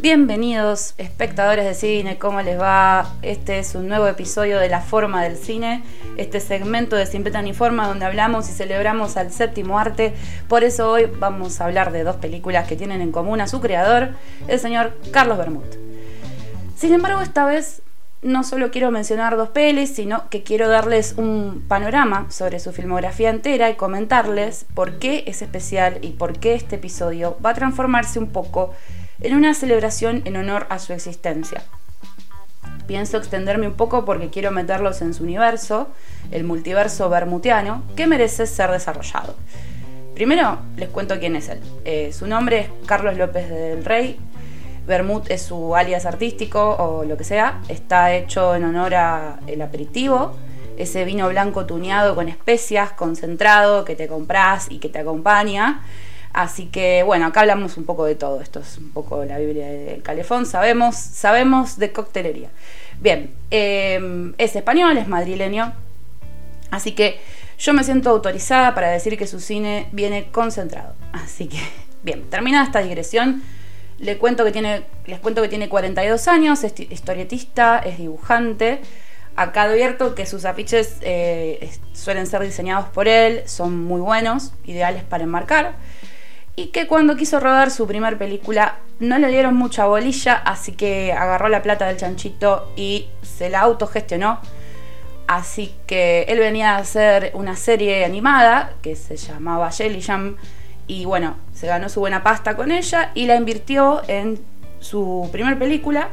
Bienvenidos, espectadores de cine, ¿cómo les va? Este es un nuevo episodio de La Forma del Cine, este segmento de Siempre Tan Informa donde hablamos y celebramos al séptimo arte. Por eso hoy vamos a hablar de dos películas que tienen en común a su creador, el señor Carlos Bermud. Sin embargo, esta vez no solo quiero mencionar dos pelis, sino que quiero darles un panorama sobre su filmografía entera y comentarles por qué es especial y por qué este episodio va a transformarse un poco una celebración en honor a su existencia. Pienso extenderme un poco porque quiero meterlos en su universo, el multiverso bermutiano, que merece ser desarrollado. Primero les cuento quién es él. Eh, su nombre es Carlos López del Rey. Bermud es su alias artístico o lo que sea. Está hecho en honor a el aperitivo, ese vino blanco tuneado con especias, concentrado, que te compras y que te acompaña. Así que bueno, acá hablamos un poco de todo. Esto es un poco la Biblia del calefón. Sabemos, sabemos de coctelería. Bien, em, es español, es madrileño. Así que yo me siento autorizada para decir que su cine viene concentrado. Así que, bien, terminada esta digresión, le cuento que tiene, les cuento que tiene 42 años, es historietista, es dibujante. Acá advierto que sus afiches eh, suelen ser diseñados por él, son muy buenos, ideales para enmarcar y que cuando quiso rodar su primer película no le dieron mucha bolilla, así que agarró la plata del chanchito y se la autogestionó. Así que él venía a hacer una serie animada que se llamaba Jelly Jam y bueno, se ganó su buena pasta con ella y la invirtió en su primer película.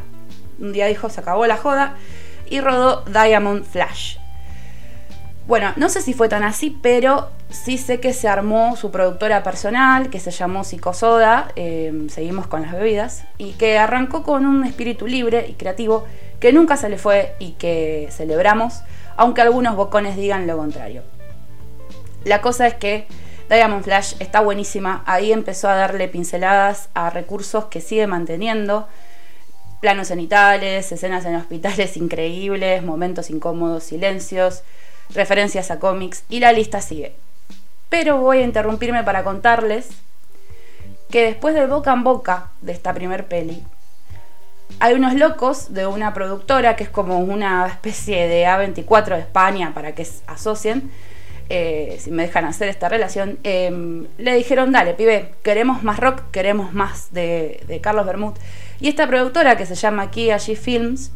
Un día dijo, se acabó la joda y rodó Diamond Flash. Bueno, no sé si fue tan así, pero sí sé que se armó su productora personal, que se llamó Psicosoda, eh, seguimos con las bebidas, y que arrancó con un espíritu libre y creativo que nunca se le fue y que celebramos, aunque algunos bocones digan lo contrario. La cosa es que Diamond Flash está buenísima, ahí empezó a darle pinceladas a recursos que sigue manteniendo, planos cenitales, escenas en hospitales increíbles, momentos incómodos, silencios, referencias a cómics y la lista sigue. Pero voy a interrumpirme para contarles que después de boca en boca de esta primer peli, hay unos locos de una productora que es como una especie de A24 de España para que asocien, eh, si me dejan hacer esta relación, em, le dijeron, dale, pibe, queremos más rock, queremos más de, de Carlos Bermud. Y esta productora que se llama Kia G Films,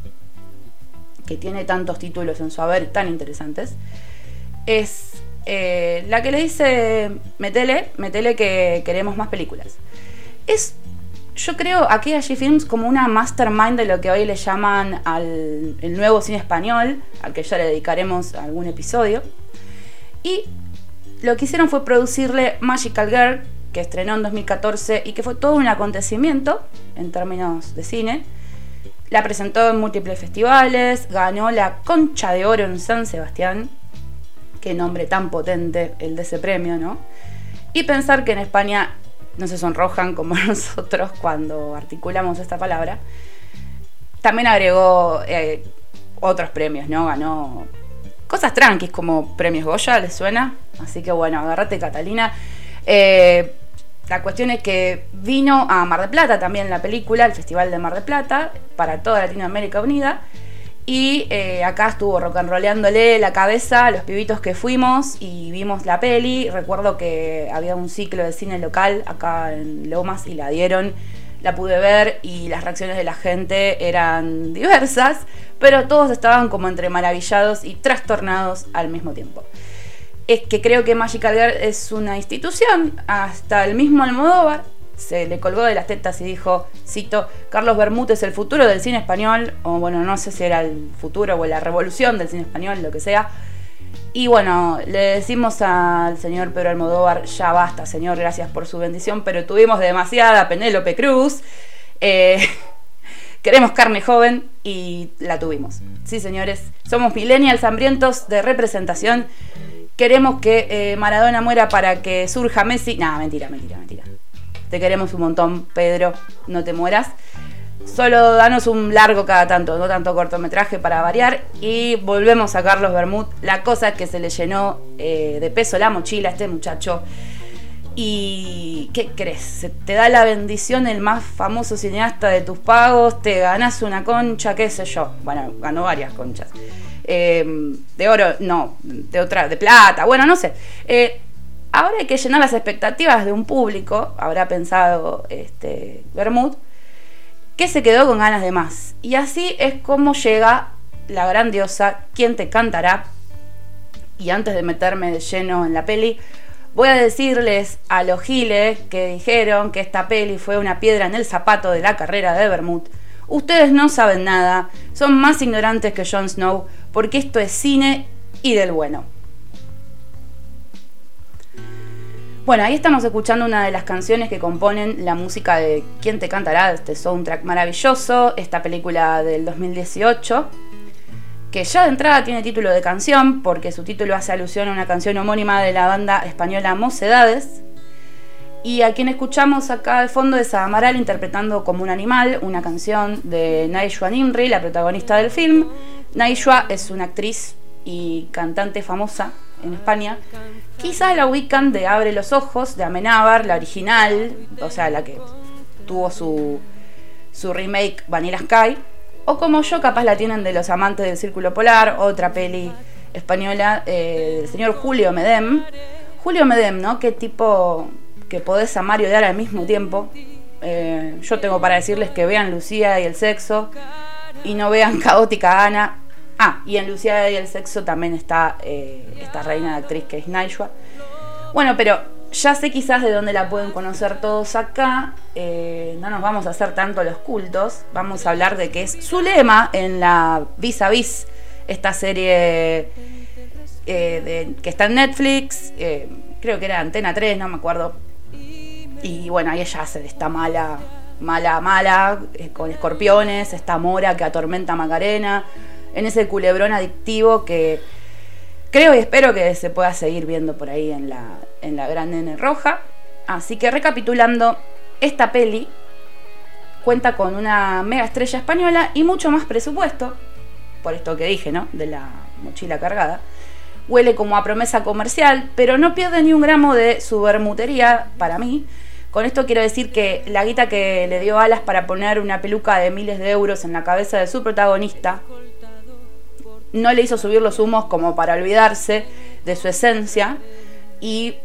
que tiene tantos títulos en su haber tan interesantes, es eh, la que le dice, metele, metele que queremos más películas. Es, yo creo, aquí a G-Films como una mastermind de lo que hoy le llaman al el nuevo cine español, al que ya le dedicaremos algún episodio. Y lo que hicieron fue producirle Magical Girl, que estrenó en 2014 y que fue todo un acontecimiento en términos de cine la presentó en múltiples festivales, ganó la Concha de Oro en San Sebastián. Qué nombre tan potente el de ese premio, ¿no? Y pensar que en España no se sonrojan como nosotros cuando articulamos esta palabra. También agregó eh, otros premios, ¿no? Ganó cosas tranquis como premios Goya, ¿les suena? Así que bueno, agárrate Catalina. Eh, la cuestión es que vino a Mar del Plata también la película, el Festival de Mar del Plata, para toda Latinoamérica Unida. Y eh, acá estuvo rock and la cabeza a los pibitos que fuimos y vimos la peli. Recuerdo que había un ciclo de cine local acá en Lomas y la dieron. La pude ver y las reacciones de la gente eran diversas, pero todos estaban como entre maravillados y trastornados al mismo tiempo es que creo que Magical Girl es una institución. Hasta el mismo Almodóvar se le colgó de las tetas y dijo, cito, Carlos Bermúdez el futuro del cine español, o bueno, no sé si era el futuro o la revolución del cine español, lo que sea. Y bueno, le decimos al señor Pedro Almodóvar, ya basta, señor, gracias por su bendición, pero tuvimos demasiada Penélope Cruz. Eh, queremos carne joven y la tuvimos. Sí, señores, somos millennials hambrientos de representación queremos que eh, Maradona muera para que surja Messi. Nada, mentira, mentira, mentira. Te queremos un montón, Pedro, no te mueras. Solo danos un largo cada tanto, no tanto cortometraje para variar. Y volvemos a Carlos Bermud. La cosa es que se le llenó eh, de peso la mochila a este muchacho. Y ¿qué crees? Te da la bendición el más famoso cineasta de tus pagos, te ganas una concha, qué sé yo. Bueno, ganó varias conchas. Eh, de oro, no, de otra, de plata, bueno, no sé. Eh, ahora hay que llenar las expectativas de un público, habrá pensado este Bermud, que se quedó con ganas de más. Y así es como llega la grandiosa ¿Quién te cantará? Y antes de meterme de lleno en la peli, Voy a decirles a los giles que dijeron que esta peli fue una piedra en el zapato de la carrera de Bermud. Ustedes no saben nada, son más ignorantes que Jon Snow, porque esto es cine y del bueno. Bueno, ahí estamos escuchando una de las canciones que componen la música de ¿Quién te cantará? Este soundtrack maravilloso, esta película del 2018 que ya de entrada tiene título de canción, porque su título hace alusión a una canción homónima de la banda española Mocedades. Y a quien escuchamos acá de fondo es a Amaral interpretando como un animal una canción de Naishua Nimri, la protagonista del film. Naishua es una actriz y cantante famosa en España. Quizás la ubican de Abre los Ojos, de Amenábar, la original, o sea, la que tuvo su, su remake Vanilla Sky. O como yo, capaz la tienen de Los Amantes del Círculo Polar, otra peli española eh, del señor Julio Medem. Julio Medem, ¿no? Qué tipo que podés amar y odiar al mismo tiempo. Eh, yo tengo para decirles que vean Lucía y el sexo y no vean Caótica Ana. Ah, y en Lucía y el sexo también está eh, esta reina de actriz que es Naishua. Bueno, pero ya sé quizás de dónde la pueden conocer todos acá. Eh, no nos vamos a hacer tanto los cultos. Vamos a hablar de que es su lema en la Vis a Vis, esta serie que está en Netflix. Creo que era Antena 3, no me acuerdo. Y bueno, ahí ella hace de esta mala, mala, mala, con escorpiones, esta mora que atormenta a Macarena, en ese culebrón adictivo que creo y espero que se pueda seguir viendo por ahí en la, en la gran N roja. Así que recapitulando, esta peli cuenta con una mega estrella española y mucho más presupuesto, por esto que dije, ¿no? De la mochila cargada. Huele como a promesa comercial, pero no pierde ni un gramo de su bermutería para mí. Con esto quiero decir que la guita que le dio alas para poner una peluca de miles de euros en la cabeza de su protagonista no le hizo subir los humos como para olvidarse de su esencia y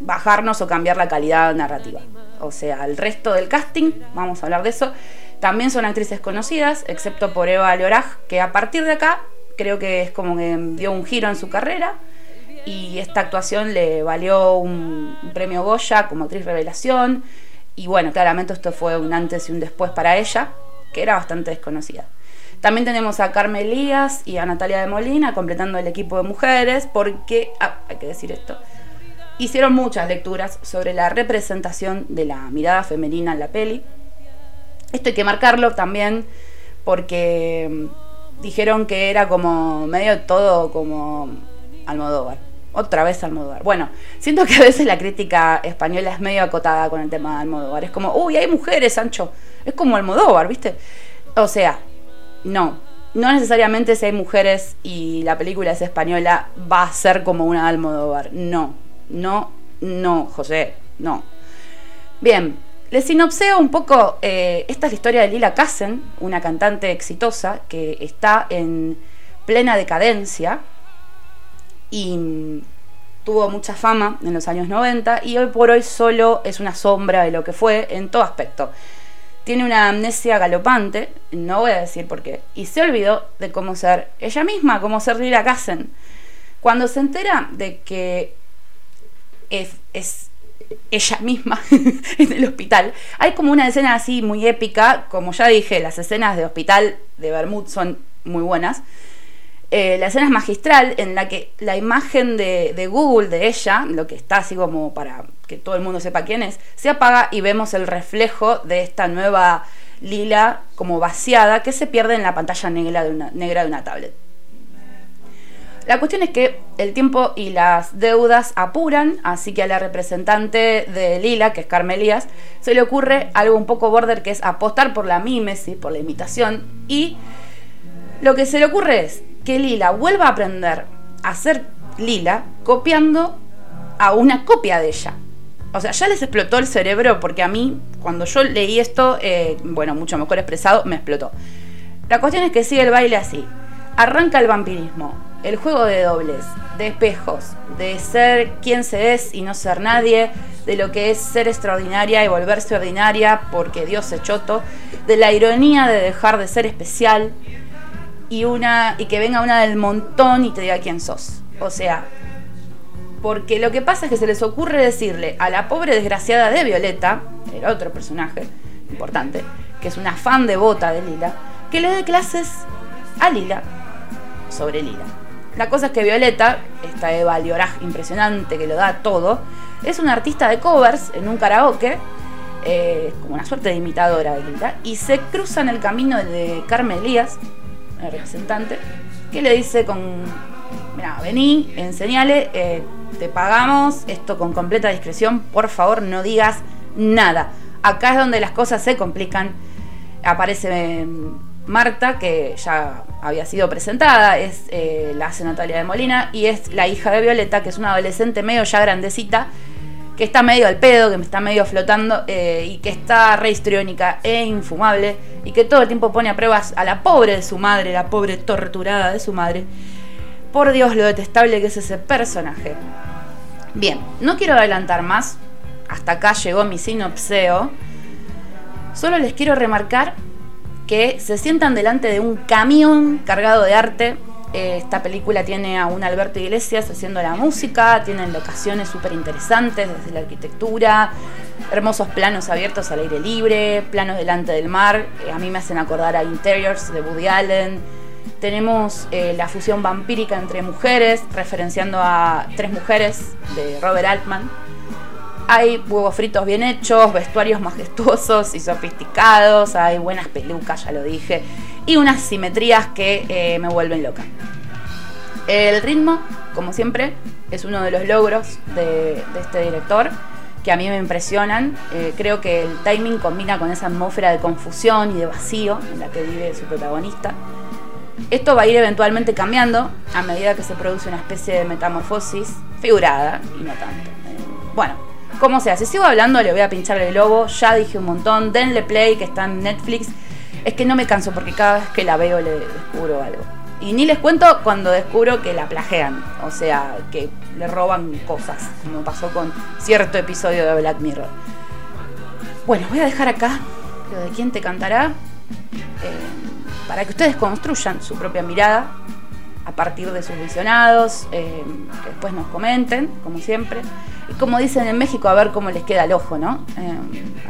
bajarnos o cambiar la calidad narrativa. O sea, el resto del casting, vamos a hablar de eso, también son actrices conocidas, excepto por Eva Loraj, que a partir de acá creo que es como que dio un giro en su carrera y esta actuación le valió un, premio Goya como actriz revelación y bueno, claramente esto fue un antes y un después para ella, que era bastante desconocida. También tenemos a Carmen Elías y a Natalia de Molina completando el equipo de mujeres, porque, ah, hay que decir esto, hicieron muchas lecturas sobre la representación de la mirada femenina en la peli. Esto hay que marcarlo también porque mm, dijeron que era como medio todo como Almodóvar. Otra vez Almodóvar. Bueno, siento que a veces la crítica española es medio acotada con el tema de Almodóvar. Es como, uy, hay mujeres, Sancho. Es como Almodóvar, ¿viste? O sea, no. No necesariamente si hay mujeres y la película es española va a ser como una Almodóvar. No, no, no, José, no. Bien, les sinopseo un poco. Eh, esta es la historia de Lila Kassen, una cantante exitosa que está en plena decadencia y tuvo mucha fama en los años 90 y hoy por hoy solo es una sombra de lo que fue en todo aspecto tiene una amnesia galopante, no voy a decir por qué, y se olvidó de cómo ser ella misma, cómo ser Lila Kassen. Cuando se entera de que es, ella misma en el hospital, hay como una escena así muy épica, como ya dije, las escenas de hospital de Bermud son muy buenas. Eh, la escena es magistral en la que la imagen de, Google de ella, lo que está así como para que todo el mundo sepa quién es, se apaga y vemos el reflejo de esta nueva lila como vaciada que se pierde en la pantalla negra de una, negra de una tablet. La cuestión es que el tiempo y las deudas apuran, así que a la representante de Lila, que es Carmelías, se le ocurre algo un poco border que es apostar por la mímesis, por la imitación, y lo que se le ocurre es que Lila vuelva a aprender a ser Lila copiando a una copia de ella. o sea, ya les explotó el cerebro porque a mí, cuando yo leí esto, eh, bueno, mucho mejor expresado, me explotó. La cuestión es que sigue el baile así. Arranca el vampirismo, el juego de dobles, de espejos, de ser quien se es y no ser nadie, de lo que es ser extraordinaria y volverse ordinaria porque Dios es choto, de la ironía de dejar de ser especial y una y que venga una del montón y te diga quién sos. O sea, porque lo que pasa es que se les ocurre decirle a la pobre desgraciada de Violeta, el otro personaje importante, que es una fan devota de Lila, que le dé clases a Lila sobre Lila. La cosa es que Violeta, esta Eva Lioraj impresionante que lo da todo, es una artista de covers en un karaoke, eh, como una suerte de imitadora de Lila, y se cruza en el camino de Carmen Elías, el representante, que le dice con, mira, vení, enseñale, eh, te pagamos, esto con completa discreción, por favor no digas nada. Acá es donde las cosas se complican. Aparece Marta, que ya había sido presentada, es eh, la hace Natalia de Molina y es la hija de Violeta, que es una adolescente medio ya grandecita, que está medio al pedo, que me está medio flotando eh, y que está re histriónica e infumable y que todo el tiempo pone a pruebas a la pobre de su madre, la pobre torturada de su madre. Por Dios, lo detestable que es ese personaje. Bien, no quiero adelantar más. Hasta acá llegó mi sinopseo. Solo les quiero remarcar que se sientan delante de un camión cargado de arte. Esta película tiene a un Alberto Iglesias haciendo la música, tienen locaciones súper interesantes desde la arquitectura, hermosos planos abiertos al aire libre, planos delante del mar. Eh, a mí me hacen acordar a Interiors de Woody Allen. Tenemos eh, la fusión vampírica entre mujeres, referenciando a tres mujeres de Robert Altman hay huevos fritos bien hechos, vestuarios majestuosos y sofisticados, hay buenas pelucas, ya lo dije, y unas simetrías que eh, me vuelven loca. El ritmo, como siempre, es uno de los logros de, este director que a mí me impresionan. Eh, creo que el timing combina con esa atmósfera de confusión y de vacío en la que vive su protagonista. Esto va a ir eventualmente cambiando a medida que se produce una especie de metamorfosis figurada y no tanto. Eh, bueno, como sea, si sigo hablando le voy a pinchar el lobo, ya dije un montón, denle play que está en Netflix. Es que no me canso porque cada vez que la veo le descubro algo. Y ni les cuento cuando descubro que la plagean, o sea, que le roban cosas, como pasó con cierto episodio de Black Mirror. Bueno, voy a dejar acá lo de quién te cantará, eh, para que ustedes construyan su propia mirada a partir de sus visionados, eh, que después nos comenten, como siempre. Y como dicen en México, a ver cómo les queda el ojo, ¿no? Eh,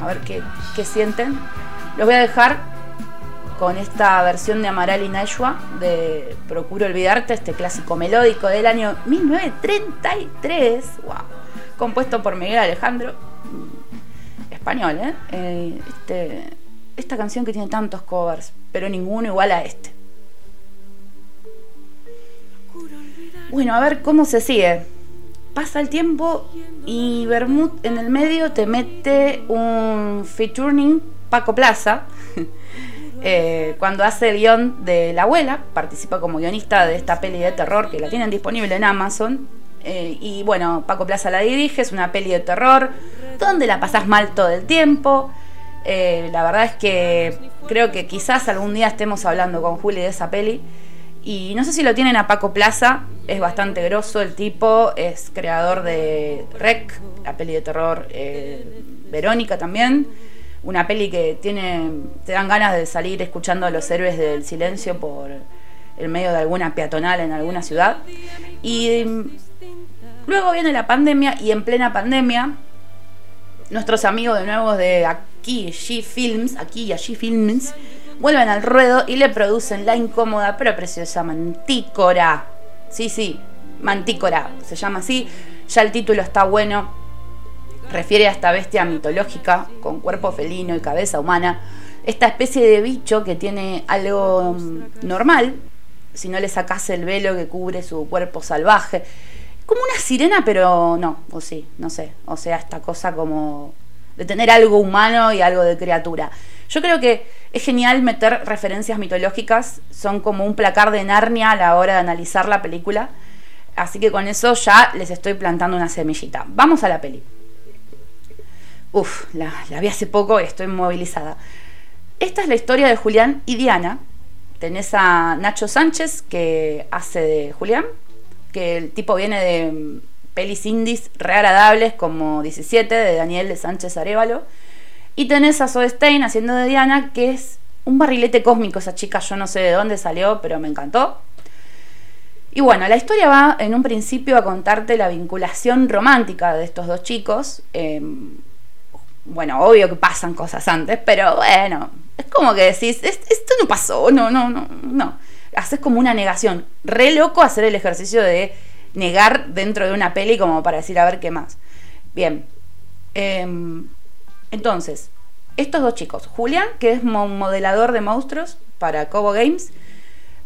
a ver qué, sienten. Los voy a dejar con esta versión de Amaral y Nashua de Procuro Olvidarte, este clásico melódico del año 1933, wow, compuesto por Miguel Alejandro, español, ¿eh? eh este, esta canción que tiene tantos covers, pero ninguno igual a este. Bueno, a ver cómo se sigue. Pasa el tiempo y Bermud en el medio te mete un featuring Paco Plaza. Eh, cuando hace el guion de La Abuela, participa como guionista de esta peli de terror que la tienen disponible en Amazon. Eh, y bueno, Paco Plaza la dirige, es una peli de terror donde la pasas mal todo el tiempo. Eh, la verdad es que creo que quizás algún día estemos hablando con Juli de esa peli. Y no sé si lo tienen a Paco Plaza, es bastante grosso el tipo, es creador de Rec, la peli de terror Verónica también, una peli que tiene, te dan ganas de salir escuchando a los héroes del silencio por el medio de alguna peatonal en alguna ciudad. Y mm, luego viene la pandemia y en plena pandemia, nuestros amigos de nuevo de aquí, allí Films, aquí y allí Films, vuelven al ruedo y le producen la incómoda pero preciosa Mantícora. Sí, sí, Mantícora, se llama así. Ya el título está bueno. Refiere a esta bestia mitológica con cuerpo felino y cabeza humana. Esta especie de bicho que tiene algo mm, normal, si no le sacase el velo que cubre su cuerpo salvaje. Como una sirena, pero no, o sí, no sé. O sea, esta cosa como de tener algo humano y algo de criatura. Yo creo que es genial meter referencias mitológicas, son como un placar de Narnia a la hora de analizar la película. Así que con eso ya les estoy plantando una semillita. Vamos a la peli. Uf, la, vi hace poco y estoy movilizada. Esta es la historia de Julián y Diana. Tenés a Nacho Sánchez, que hace de Julián, que el tipo viene de mm, pelis indies re agradables como 17 de Daniel de Sánchez Arevalo. Y tenés a Zoe Stein haciendo de Diana, que es un barrilete cósmico esa chica, yo no sé de dónde salió, pero me encantó. Y bueno, la historia va en un principio a contarte la vinculación romántica de estos dos chicos. Em, bueno, obvio que pasan cosas antes, pero bueno, es como que decís, esto no pasó, no, no, no, no. Haces como una negación. Re loco hacer el ejercicio de negar dentro de una peli como para decir a ver qué más. Bien. Em, entonces, estos dos chicos. Julián, que es modelador de monstruos para Cobo Games.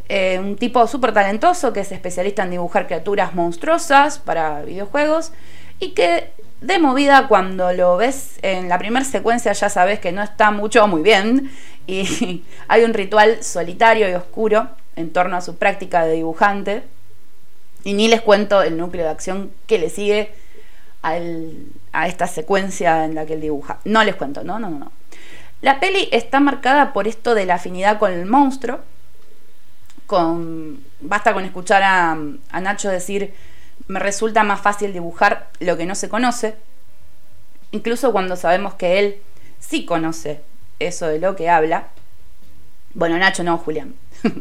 Eh, un tipo súper talentoso que es especialista en dibujar criaturas monstruosas para videojuegos. Y que de movida cuando lo ves en la primera secuencia ya sabes que no está mucho muy bien. Y hay un ritual solitario y oscuro en torno a su práctica de dibujante. Y ni les cuento el núcleo de acción que le sigue a esta secuencia en la que él dibuja. No les cuento, no, no, no. La peli está marcada por esto de la afinidad con el monstruo. Con, basta con escuchar a, Nacho decir, me resulta más fácil dibujar lo que no se conoce, incluso cuando sabemos que él sí conoce eso de lo que habla. Bueno, Nacho no, Julián.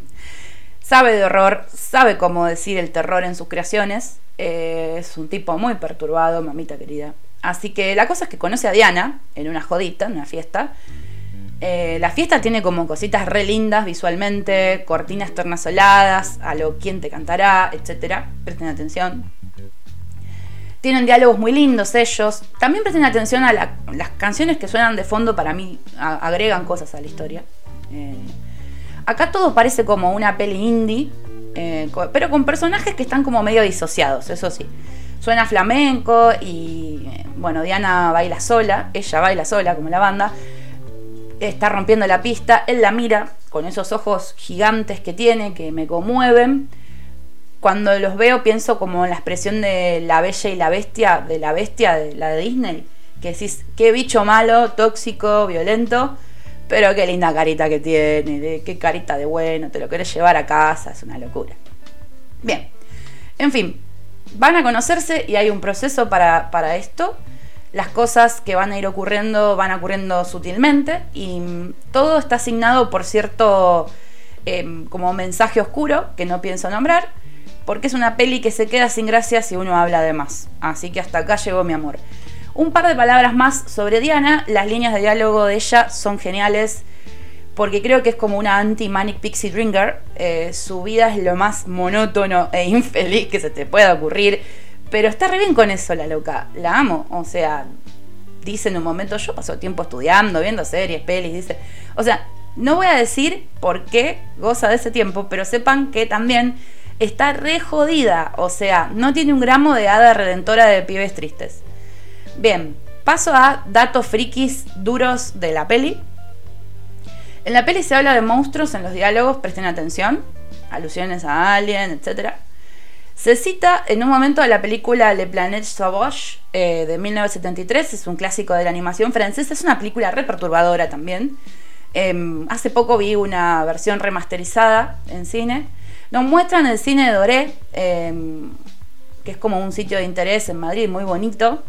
sabe de horror, sabe cómo decir el terror en sus creaciones. Eh, es un tipo muy perturbado, mamita querida. Así que la cosa es que conoce a Diana en una jodita, en una fiesta, eh, la fiesta tiene como cositas re lindas visualmente, cortinas tornasoladas, a lo quién te cantará, etc. Presten atención. Tienen diálogos muy lindos ellos. También presten atención a las canciones que suenan de fondo, para mí agregan cosas a la historia. Eh, acá todo parece como una peli indie, eh, pero con personajes que están como medio disociados, eso sí. Suena flamenco y, bueno, Diana baila sola, ella baila sola como la banda está rompiendo la pista, él la mira con esos ojos gigantes que tiene, que me conmueven. Cuando los veo pienso como en la expresión de la bella y la bestia, de la bestia de la de Disney, que decís, qué bicho malo, tóxico, violento, pero qué linda carita que tiene, qué carita de bueno, te lo querés llevar a casa, es una locura. Bien, en fin, van a conocerse y hay un proceso para, para esto las cosas que van a ir ocurriendo van ocurriendo sutilmente y todo está asignado por cierto em, como mensaje oscuro que no pienso nombrar porque es una peli que se queda sin gracia si uno habla de más. Así que hasta acá llegó mi amor. Un par de palabras más sobre Diana. Las líneas de diálogo de ella son geniales porque creo que es como una anti-manic pixie drinker. Eh, su vida es lo más monótono e infeliz que se te pueda ocurrir pero está re bien con eso la loca. La amo. O sea, dice en un momento, yo paso tiempo estudiando, viendo series, pelis, dice. O sea, no voy a decir por qué goza de ese tiempo, pero sepan que también está re jodida. O sea, no tiene un gramo de hada redentora de pibes tristes. Bien, paso a datos frikis duros de la peli. En la peli se habla de monstruos en los diálogos, presten atención. Alusiones a Alien, etcétera. Se cita en un momento a la película Le Planète Sauvage eh, de 1973, es un clásico de la animación francesa, es una película re perturbadora también. Em, hace poco vi una versión remasterizada en cine. Nos muestran el cine de Doré, em, que es como un sitio de interés en Madrid muy bonito.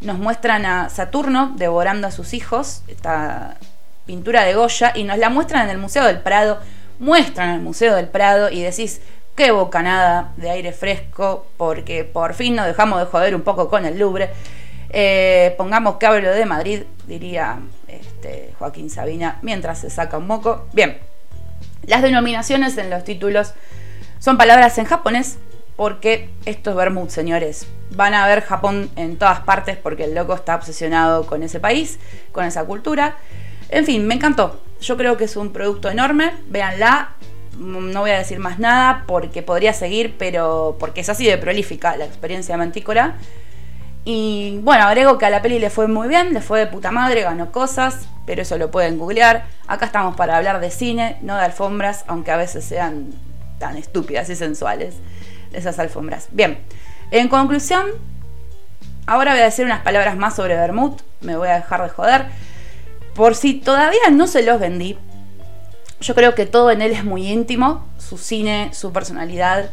Nos muestran a Saturno devorando a sus hijos, esta pintura de Goya, y nos la muestran en el Museo del Prado. Muestran el Museo del Prado y decís, qué bocanada de aire fresco, porque por fin nos dejamos de joder un poco con el Louvre. Eh, pongamos que hablo de Madrid, diría este, Joaquín Sabina, mientras se saca un moco. Bien, las denominaciones en los títulos son palabras en japonés, porque esto es Bermud, señores. Van a ver Japón en todas partes porque el loco está obsesionado con ese país, con esa cultura. En fin, me encantó. Yo creo que es un producto enorme. Véanla, no voy a decir más nada porque podría seguir, pero porque es así de prolífica la experiencia de Mantícora. Y bueno, agrego que a la peli le fue muy bien, le fue de puta madre, ganó cosas, pero eso lo pueden googlear. Acá estamos para hablar de cine, no de alfombras, aunque a veces sean tan estúpidas y sensuales esas alfombras. Bien, en conclusión, ahora voy a decir unas palabras más sobre Bermud, me voy a dejar de joder. Por si todavía no se los vendí, yo creo que todo en él es muy íntimo, su cine, su personalidad.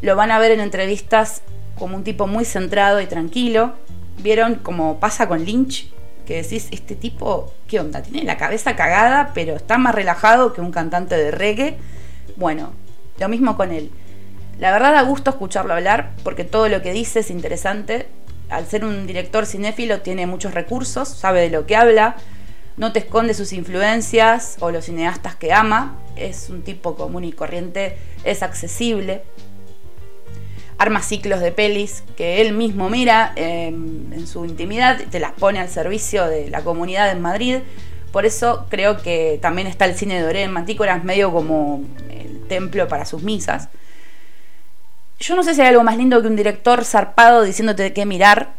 Lo van a ver en entrevistas como un tipo muy centrado y tranquilo. Vieron como pasa con Lynch, que decís, este tipo, ¿qué onda? Tiene la cabeza cagada, pero está más relajado que un cantante de reggae. Bueno, lo mismo con él. La verdad da gusto escucharlo hablar, porque todo lo que dice es interesante. Al ser un director cinéfilo tiene muchos recursos, sabe de lo que habla, no te esconde sus influencias o los cineastas que ama, es un tipo común y corriente, es accesible. Arma ciclos de pelis que él mismo mira em, en su intimidad, te las pone al servicio de la comunidad en Madrid. Por eso creo que también está el cine de Doré en Mantícoras medio como el templo para sus misas. Yo no sé si hay algo más lindo que un director zarpado diciéndote qué mirar.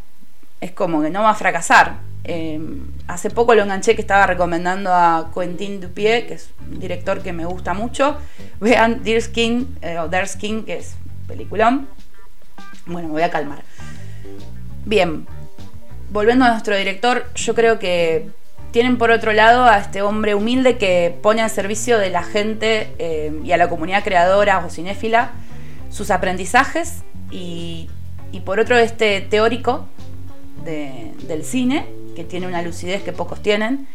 Es como que no va a fracasar. Em, hace poco lo enganché que estaba recomendando a Quentin Dupieux, que es un director que me gusta mucho. Vean Dear Skin, eh, o Skin, que es peliculón. Bueno, me voy a calmar. Bien, volviendo a nuestro director, yo creo que tienen por otro lado a este hombre humilde que pone al servicio de la gente eh, y a la comunidad creadora o cinéfila sus aprendizajes y, y por otro este teórico del cine que tiene una lucidez que pocos tienen.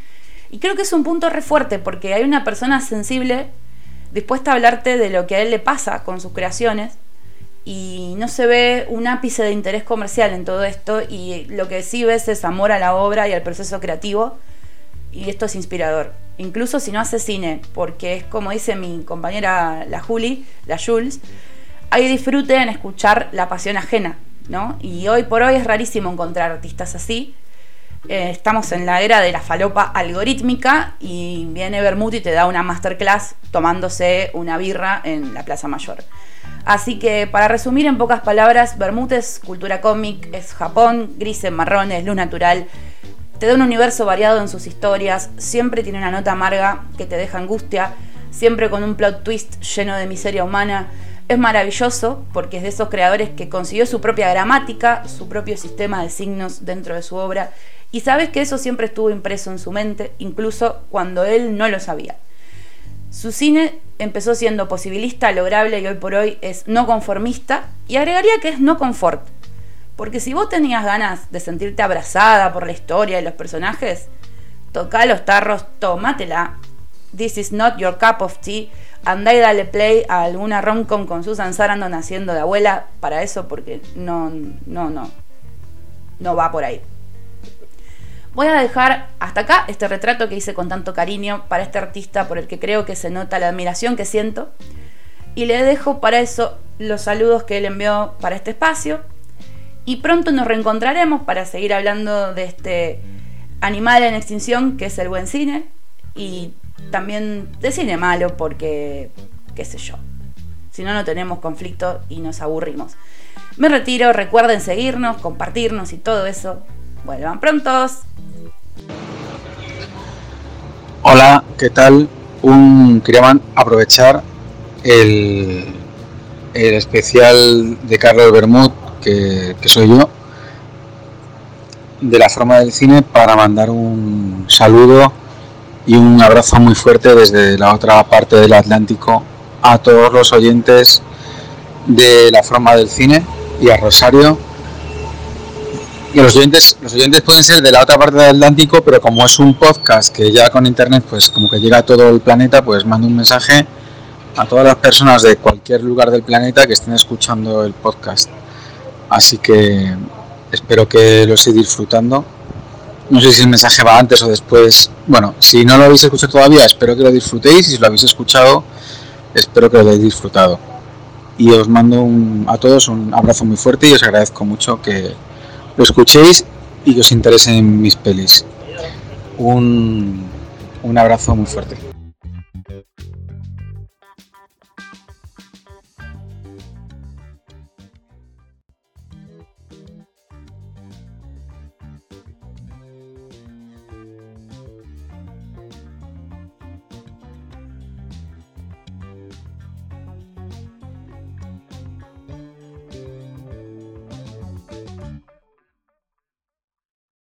Y creo que es un punto re fuerte porque hay una persona sensible dispuesta a hablarte de lo que a él le pasa con sus creaciones y no se ve un ápice de interés comercial en todo esto y lo que sí ves es amor a la obra y al proceso creativo y esto es inspirador. Incluso si no hace cine, porque es como dice mi compañera la Julie, la Jules, hay disfrute en escuchar la pasión ajena, ¿no? Y hoy por hoy es rarísimo encontrar artistas así eh, estamos en la era de la falopa algorítmica y viene Bermud y te da una masterclass tomándose una birra en la Plaza Mayor. Así que para resumir en pocas palabras, Bermud es cultura cómic, es Japón, grises, marrones, luz natural. Te da un universo variado en sus historias, siempre tiene una nota amarga que te deja angustia, siempre con un plot twist lleno de miseria humana. Es maravilloso porque es de esos creadores que consiguió su propia gramática, su propio sistema de signos dentro de su obra y sabes que eso siempre estuvo impreso en su mente, incluso cuando él no lo sabía. Su cine empezó siendo posibilista, lograble y hoy por hoy es no conformista y agregaría que es no confort. Porque si vos tenías ganas de sentirte abrazada por la historia y los personajes, toca los tarros, tómatela. This is not your cup of tea. Andá y dale play a alguna romcom con Susan Sarandon haciendo de abuela para eso porque no, no, no. No va por ahí. Voy a dejar hasta acá este retrato que hice con tanto cariño para este artista por el que creo que se nota la admiración que siento. Y le dejo para eso los saludos que él envió para este espacio. Y pronto nos reencontraremos para seguir hablando de este animal en extinción que es el buen cine. Y también de cine malo porque, qué sé yo. Si no, no tenemos conflicto y nos aburrimos. Me retiro, recuerden seguirnos, compartirnos y todo eso. Vuelvan prontos. ¿Qué tal? Un, aprovechar el, especial de Carlos Bermud, que soy yo, de la forma del cine, para mandar un saludo y un abrazo muy fuerte desde la otra parte del Atlántico a todos los oyentes de la forma del cine y a Rosario los oyentes, los oyentes pueden ser de la otra parte del Atlántico, pero como es un podcast que ya con internet, pues como que llega a todo el planeta, pues mando un mensaje a todas las personas de cualquier lugar del planeta que estén escuchando el podcast. Así que espero que lo estéis disfrutando. No sé si el mensaje va antes o después. Bueno, si no lo habéis escuchado todavía, espero que lo disfrutéis. Y si lo habéis escuchado, espero que lo hayáis disfrutado. Y os mando a todos un abrazo muy fuerte y os agradezco mucho que, lo escuchéis y que os interesen mis pelis. Un, un abrazo muy fuerte.